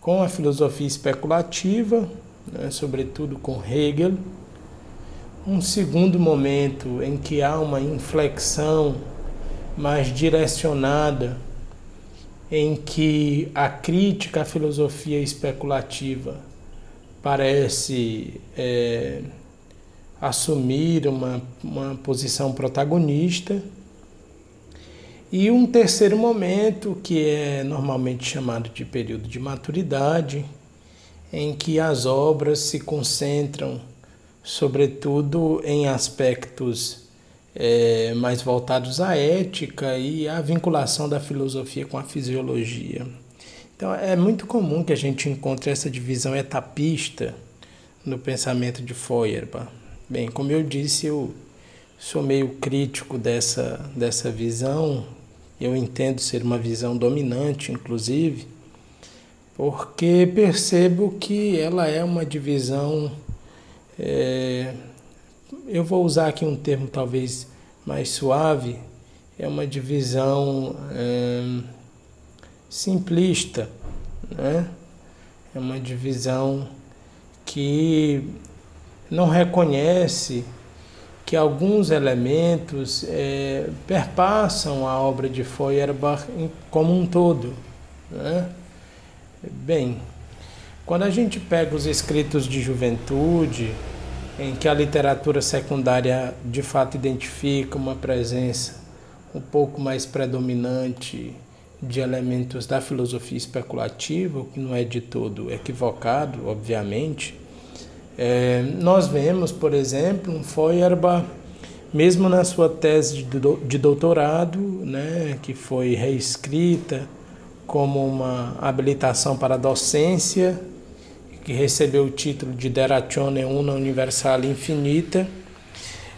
com a filosofia especulativa, né, sobretudo com Hegel. Um segundo momento em que há uma inflexão mais direcionada, em que a crítica à filosofia especulativa parece é, assumir uma, uma posição protagonista e um terceiro momento, que é normalmente chamado de período de maturidade, em que as obras se concentram, sobretudo, em aspectos é, mais voltados à ética e à vinculação da filosofia com a fisiologia. Então, é muito comum que a gente encontre essa divisão etapista no pensamento de Feuerbach. Bem, como eu disse, eu sou meio crítico dessa, dessa visão, eu entendo ser uma visão dominante, inclusive, porque percebo que ela é uma divisão. É, eu vou usar aqui um termo talvez mais suave, é uma divisão é, simplista, né? é uma divisão que não reconhece que alguns elementos é, perpassam a obra de Feuerbach como um todo. Né? Bem, quando a gente pega os escritos de juventude, em que a literatura secundária de fato identifica uma presença um pouco mais predominante de elementos da filosofia especulativa, o que não é de todo equivocado, obviamente, é, nós vemos, por exemplo, um Feuerbach, mesmo na sua tese de doutorado, né, que foi reescrita como uma habilitação para docência, que recebeu o título de Der Ratione Una Universale Infinita,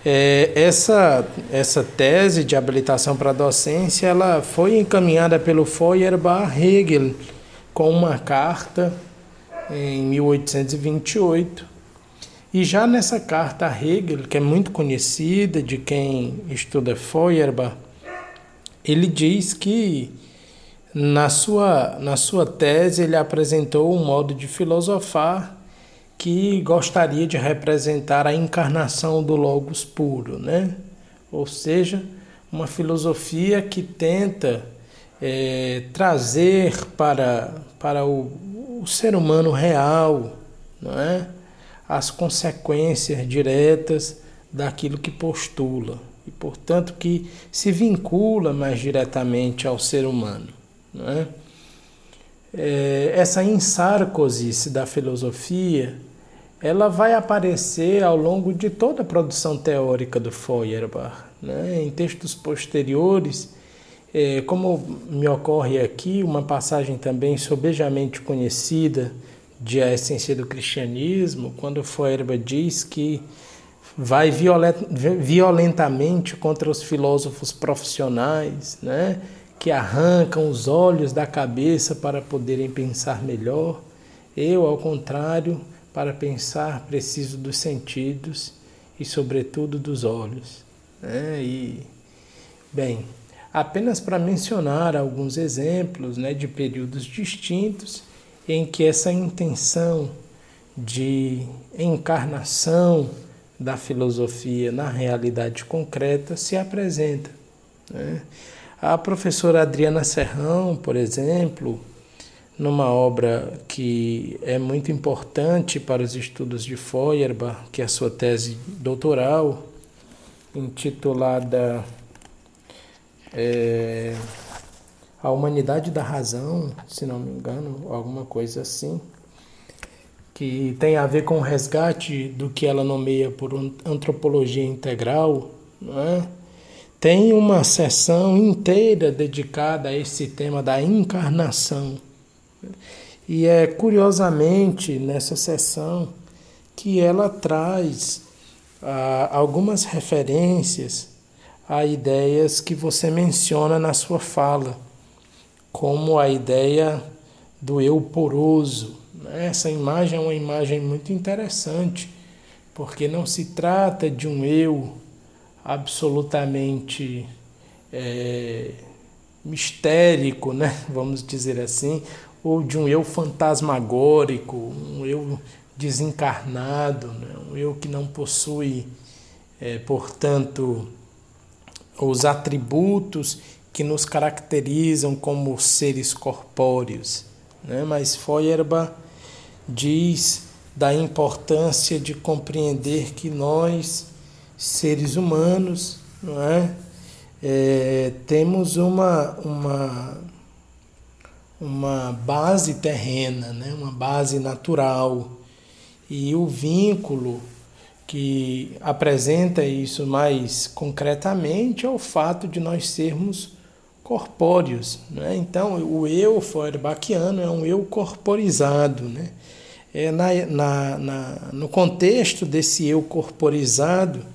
é, essa, essa tese de habilitação para docência ela foi encaminhada pelo Feuerbach Hegel com uma carta em 1828 e já nessa carta a Hegel, que é muito conhecida de quem estuda Feuerbach, ele diz que na sua, na sua tese ele apresentou um modo de filosofar que gostaria de representar a encarnação do Logos puro, né? ou seja, uma filosofia que tenta é, trazer para, para o, o ser humano real, não é? As consequências diretas daquilo que postula e, portanto, que se vincula mais diretamente ao ser humano. É? É, essa ensarcose da filosofia ela vai aparecer ao longo de toda a produção teórica do Feuerbach. Né? Em textos posteriores, é, como me ocorre aqui, uma passagem também sobejamente conhecida de A Essência do Cristianismo, quando Feuerbach diz que vai violentamente contra os filósofos profissionais, né, que arrancam os olhos da cabeça para poderem pensar melhor. Eu, ao contrário, para pensar preciso dos sentidos e, sobretudo, dos olhos. Né? E, bem, apenas para mencionar alguns exemplos né, de períodos distintos em que essa intenção de encarnação da filosofia na realidade concreta se apresenta. Né? A professora Adriana Serrão, por exemplo, numa obra que é muito importante para os estudos de Feuerbach, que é a sua tese doutoral, intitulada é, A Humanidade da Razão, se não me engano, alguma coisa assim que tem a ver com o resgate do que ela nomeia por antropologia integral, é? tem uma sessão inteira dedicada a esse tema da encarnação. E é curiosamente nessa sessão que ela traz ah, algumas referências a ideias que você menciona na sua fala, como a ideia do eu poroso, essa imagem é uma imagem muito interessante, porque não se trata de um eu absolutamente é, mistérico, né? vamos dizer assim, ou de um eu fantasmagórico, um eu desencarnado, né? um eu que não possui, é, portanto, os atributos que nos caracterizam como seres corpóreos. Né? Mas Feuerbach diz da importância de compreender que nós, seres humanos, não é? é temos uma, uma, uma base terrena, né? uma base natural. E o vínculo que apresenta isso mais concretamente é o fato de nós sermos corpóreos. Né? Então, o eu feuerbachiano é um eu corporizado. Né? é na, na, na, no contexto desse eu corporizado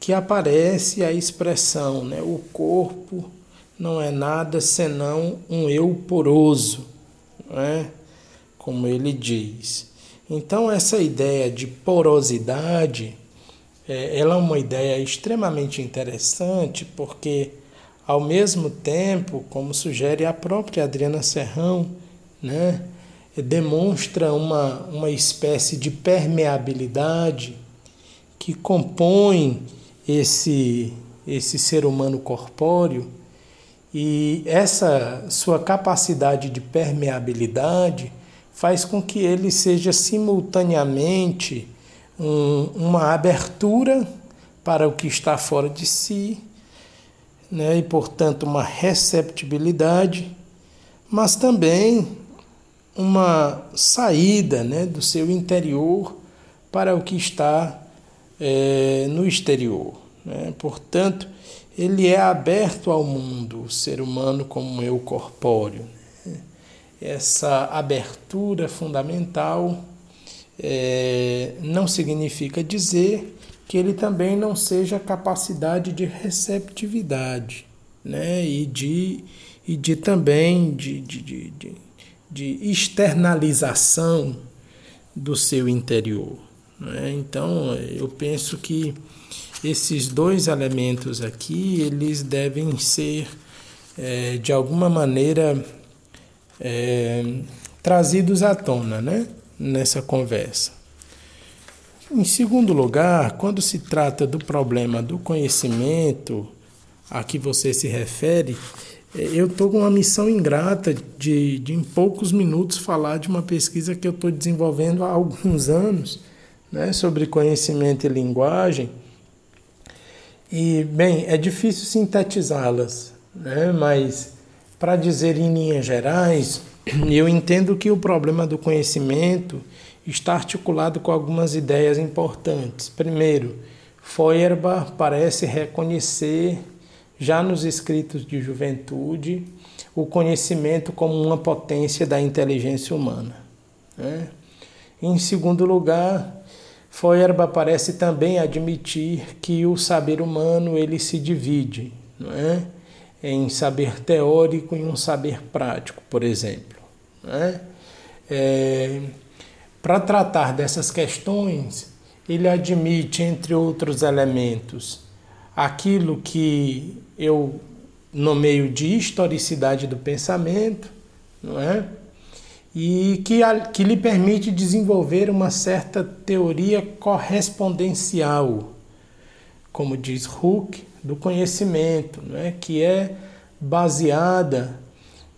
que aparece a expressão, né? o corpo não é nada senão um eu poroso, né? como ele diz. Então, essa ideia de porosidade é, ela é uma ideia extremamente interessante, porque, ao mesmo tempo, como sugere a própria Adriana Serrão, né? demonstra uma, uma espécie de permeabilidade que compõe esse, esse ser humano corpóreo e essa sua capacidade de permeabilidade faz com que ele seja simultaneamente um, uma abertura para o que está fora de si, né, e portanto uma receptibilidade, mas também uma saída né, do seu interior para o que está é, no exterior. Né? Portanto, ele é aberto ao mundo, o ser humano como eu corpóreo. Né? Essa abertura fundamental é, não significa dizer que ele também não seja capacidade de receptividade né? e, de, e de também de, de, de, de externalização do seu interior. Né? Então, eu penso que esses dois elementos aqui eles devem ser é, de alguma maneira é, trazidos à tona, né? Nessa conversa. Em segundo lugar, quando se trata do problema do conhecimento a que você se refere, eu estou com uma missão ingrata de, de, em poucos minutos, falar de uma pesquisa que eu estou desenvolvendo há alguns anos né, sobre conhecimento e linguagem. E, bem, é difícil sintetizá-las, né, mas, para dizer em linhas gerais, eu entendo que o problema do conhecimento está articulado com algumas ideias importantes. Primeiro, Feuerbach parece reconhecer já nos escritos de juventude, o conhecimento como uma potência da inteligência humana. Né? Em segundo lugar, Feuerbach parece também admitir que o saber humano ele se divide não é? em saber teórico e um saber prático, por exemplo. É? É, Para tratar dessas questões, ele admite, entre outros elementos, aquilo que eu nomeio de historicidade do pensamento, não é? e que, que lhe permite desenvolver uma certa teoria correspondencial, como diz Huck, do conhecimento, né, que é baseada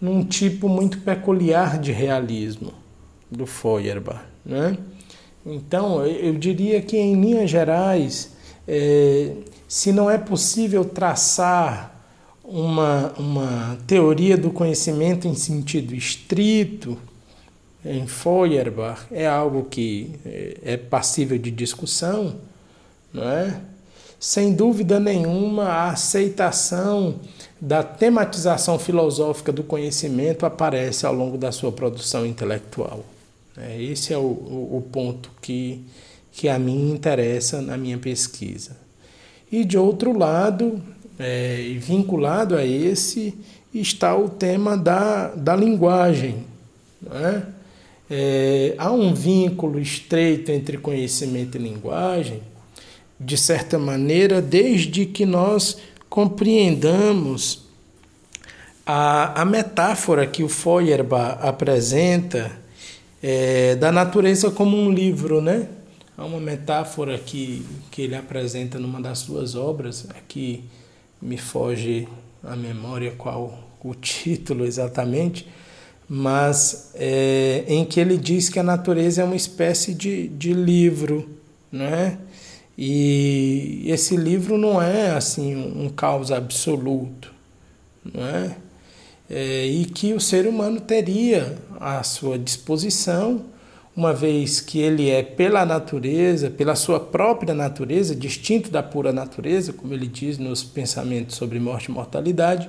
num tipo muito peculiar de realismo do Feuerbach. Né? Então, eu diria que, em linhas gerais, é, se não é possível traçar uma, uma teoria do conhecimento em sentido estrito, em Feuerbach, é algo que é, é passível de discussão, não é? Sem dúvida nenhuma, a aceitação da tematização filosófica do conhecimento aparece ao longo da sua produção intelectual. É, esse é o, o, o ponto que, que a mim interessa na minha pesquisa. E de outro lado, é, vinculado a esse, está o tema da, da linguagem. É? É, há um vínculo estreito entre conhecimento e linguagem, de certa maneira, desde que nós compreendamos a, a metáfora que o Feuerbach apresenta é, da natureza como um livro, né? Há uma metáfora que, que ele apresenta numa das suas obras, que me foge a memória qual o título exatamente, mas é, em que ele diz que a natureza é uma espécie de, de livro, né? E esse livro não é assim um caos absoluto, não é? É? E que o ser humano teria à sua disposição, uma vez que ele é pela natureza, pela sua própria natureza, distinto da pura natureza, como ele diz nos pensamentos sobre morte e mortalidade,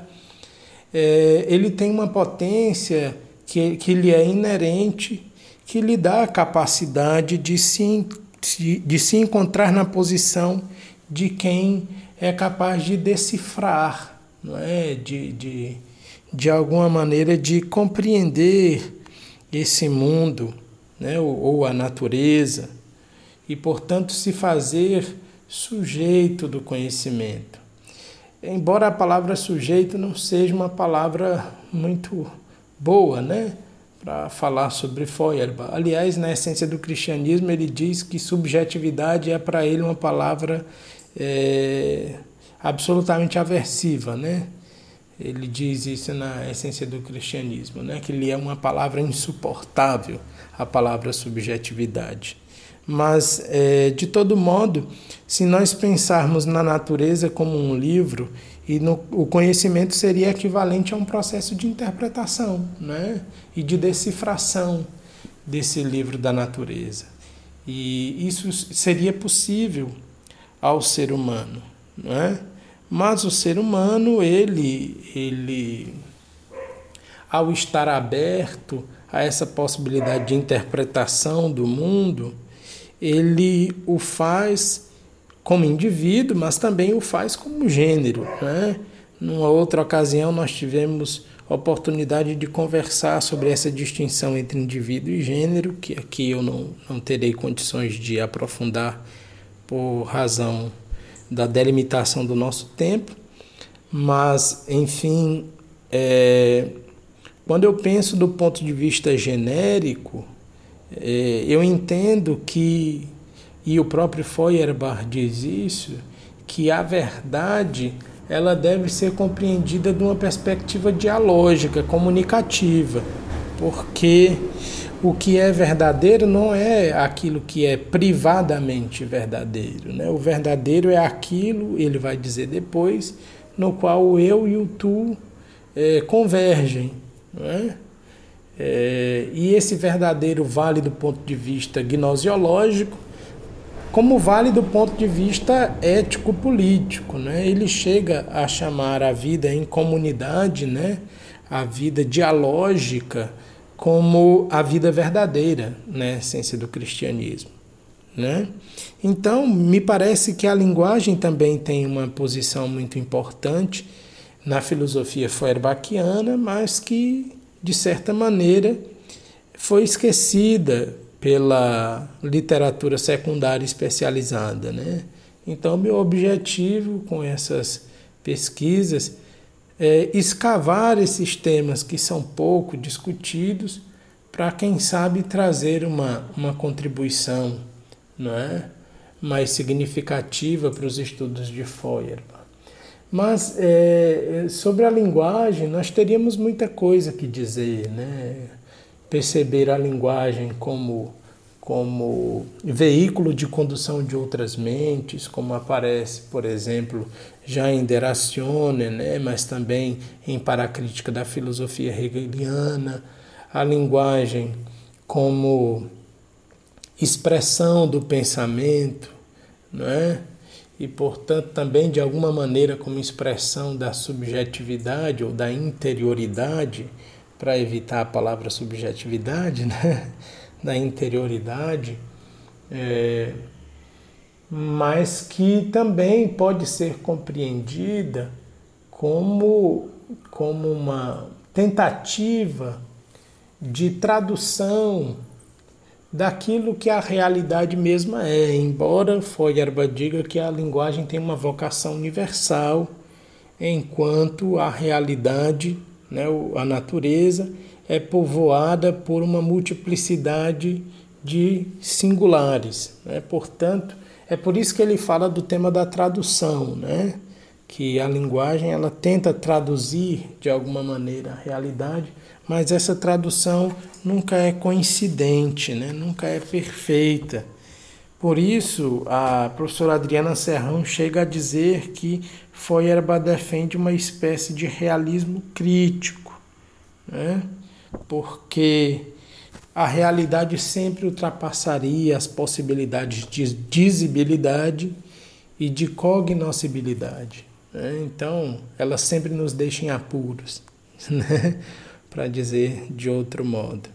é, ele tem uma potência que, que lhe é inerente, que lhe dá a capacidade de se de se encontrar na posição de quem é capaz de decifrar, não é? de, de, de alguma maneira de compreender esse mundo né? ou, ou a natureza e, portanto, se fazer sujeito do conhecimento. Embora a palavra sujeito não seja uma palavra muito boa, né? para falar sobre Feuerbach. Aliás, na essência do cristianismo, ele diz que subjetividade é para ele uma palavra é, absolutamente aversiva, né? Ele diz isso na essência do cristianismo, né? Que ele é uma palavra insuportável, a palavra subjetividade. Mas, é, de todo modo, se nós pensarmos na natureza como um livro, e no, o conhecimento seria equivalente a um processo de interpretação né? e de decifração desse livro da natureza. E isso seria possível ao ser humano. Né? Mas o ser humano, ele, ele, ao estar aberto a essa possibilidade de interpretação do mundo, ele o faz como indivíduo, mas também o faz como gênero. Né? Numa outra ocasião, nós tivemos oportunidade de conversar sobre essa distinção entre indivíduo e gênero, que aqui eu não, não terei condições de aprofundar por razão da delimitação do nosso tempo, mas, enfim, é, quando eu penso do ponto de vista genérico, é, eu entendo que e o próprio Feuerbach diz isso, que a verdade ela deve ser compreendida de uma perspectiva dialógica, comunicativa, porque o que é verdadeiro não é aquilo que é privadamente verdadeiro. Né? O verdadeiro é aquilo, ele vai dizer depois, no qual o eu e o tu é, convergem. É? É, e esse verdadeiro vale do ponto de vista gnosiológico, como vale do ponto de vista ético-político. Né? Ele chega a chamar a vida em comunidade, né? a vida dialógica, como a vida verdadeira, né? essência do cristianismo. Né? Então, me parece que a linguagem também tem uma posição muito importante na filosofia feuerbachiana, mas que, de certa maneira, foi esquecida pela literatura secundária especializada, né? Então, meu objetivo com essas pesquisas é escavar esses temas que são pouco discutidos para quem sabe trazer uma, uma contribuição não é? mais significativa para os estudos de Feuerbach. Mas é, sobre a linguagem, nós teríamos muita coisa que dizer, né? perceber a linguagem como, como veículo de condução de outras mentes, como aparece, por exemplo, já em Deracione, né? mas também em Paracrítica da Filosofia Hegeliana, a linguagem como expressão do pensamento, não é? E, portanto, também de alguma maneira como expressão da subjetividade ou da interioridade, para evitar a palavra subjetividade, né? Da interioridade, é, mas que também pode ser compreendida como, como uma tentativa de tradução daquilo que a realidade mesma é, embora Feuerbach diga que a linguagem tem uma vocação universal, enquanto a realidade, né, a natureza, é povoada por uma multiplicidade de singulares. Né? Portanto, é por isso que ele fala do tema da tradução, né? que a linguagem ela tenta traduzir de alguma maneira a realidade, mas essa tradução nunca é coincidente, né? nunca é perfeita. Por isso, a professora Adriana Serrão chega a dizer que Feuerbach defende uma espécie de realismo crítico, né? Porque a realidade sempre ultrapassaria as possibilidades de dizibilidade e de cognoscibilidade. Né? Então, ela sempre nos deixa em apuros. Né? para dizer de outro modo.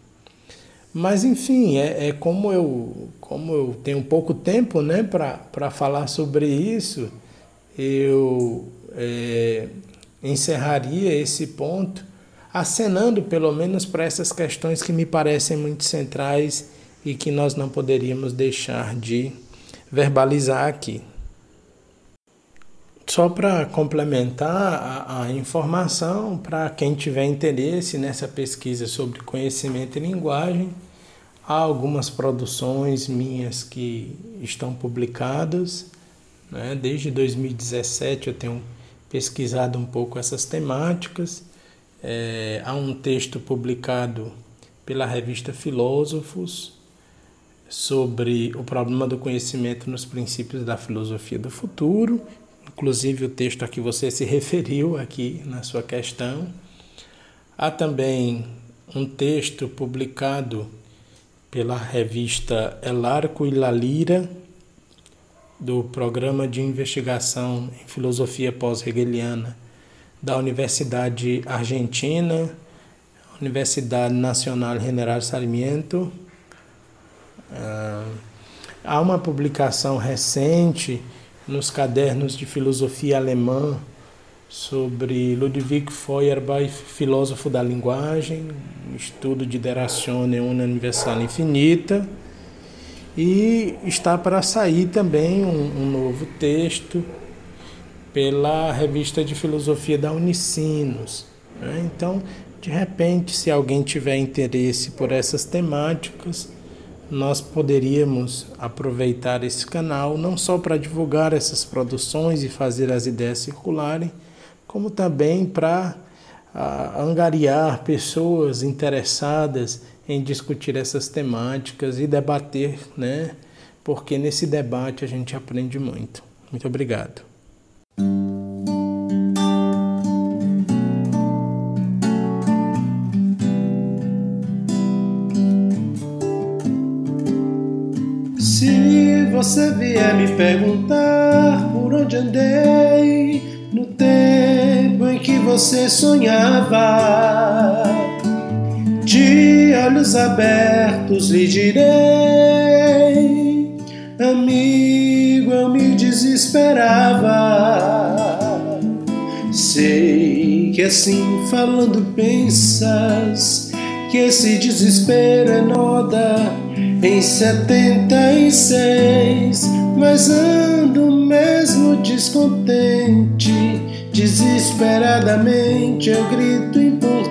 Mas enfim, é, é, como, eu, como eu tenho pouco tempo né, para falar sobre isso, eu é, encerraria esse ponto acenando pelo menos para essas questões que me parecem muito centrais e que nós não poderíamos deixar de verbalizar aqui. Só para complementar a, a informação, para quem tiver interesse nessa pesquisa sobre conhecimento e linguagem, há algumas produções minhas que estão publicadas. Né? Desde 2017 eu tenho pesquisado um pouco essas temáticas. É, há um texto publicado pela revista Filósofos sobre o problema do conhecimento nos princípios da filosofia do futuro, inclusive o texto a que você se referiu aqui na sua questão. Há também um texto publicado pela revista El Arco e La Lira, do Programa de Investigação em Filosofia Pós-Hegeliana da Universidade Argentina, Universidade Nacional General Sarmiento. Ah, há uma publicação recente nos cadernos de filosofia alemã sobre Ludwig Feuerbach, filósofo da linguagem, estudo de Der Ratione una universal infinita. E está para sair também um, um novo texto pela revista de filosofia da Unicinos. Né? Então, de repente, se alguém tiver interesse por essas temáticas, nós poderíamos aproveitar esse canal não só para divulgar essas produções e fazer as ideias circularem, como também para uh, angariar pessoas interessadas em discutir essas temáticas e debater, né? Porque nesse debate a gente aprende muito. Muito obrigado. Você vier me perguntar por onde andei no tempo em que você sonhava, de olhos abertos lhe direi, amigo, eu me desesperava. Sei que assim falando pensas que esse desespero é noda em setenta e seis, mas ando mesmo descontente. Desesperadamente eu grito em português.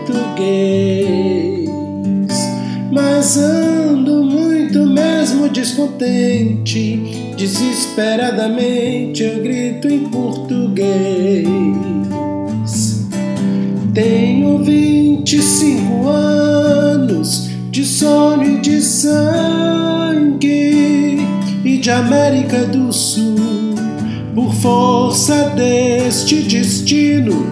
mas ando muito mesmo descontente. Desesperadamente eu grito em português. Tenho 25 anos de sonho e de sangue e de América do Sul. Por força deste destino,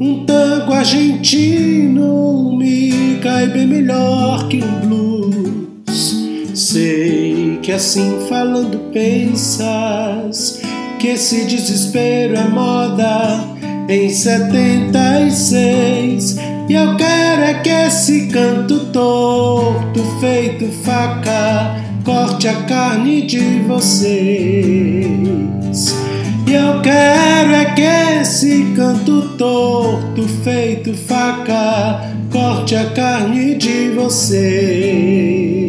um tango argentino me cai bem melhor que um blues. Sei que assim falando pensas que esse desespero é moda em 76. E eu quero é que esse canto torto, feito faca, corte a carne de vocês. E eu quero é que esse canto torto, feito faca, corte a carne de vocês.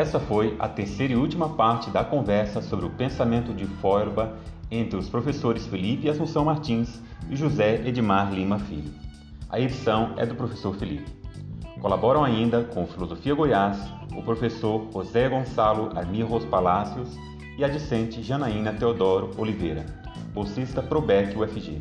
Essa foi a terceira e última parte da conversa sobre o pensamento de Feuerbach entre os professores Felipe Assunção Martins e José Edmar Lima Filho. A edição é do professor Felipe. Colaboram ainda com Filosofia Goiás o professor José Gonçalo Armirros Palácios e a discente Janaína Teodoro Oliveira, bolsista Probec UFG.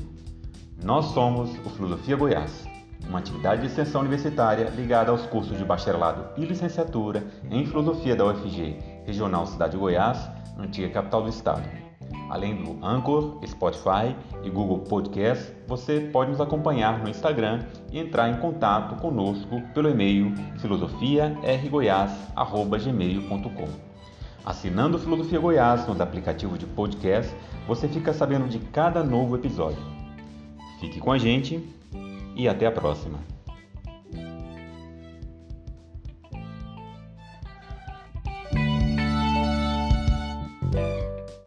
Nós somos o Filosofia Goiás uma atividade de extensão universitária ligada aos cursos de bacharelado e licenciatura em Filosofia da UFG, Regional Cidade de Goiás, antiga capital do estado. Além do Anchor, Spotify e Google Podcast, você pode nos acompanhar no Instagram e entrar em contato conosco pelo e-mail filosofiargoiás.gmail.com. Assinando Filosofia Goiás nos aplicativos de podcast, você fica sabendo de cada novo episódio. Fique com a gente e até a próxima.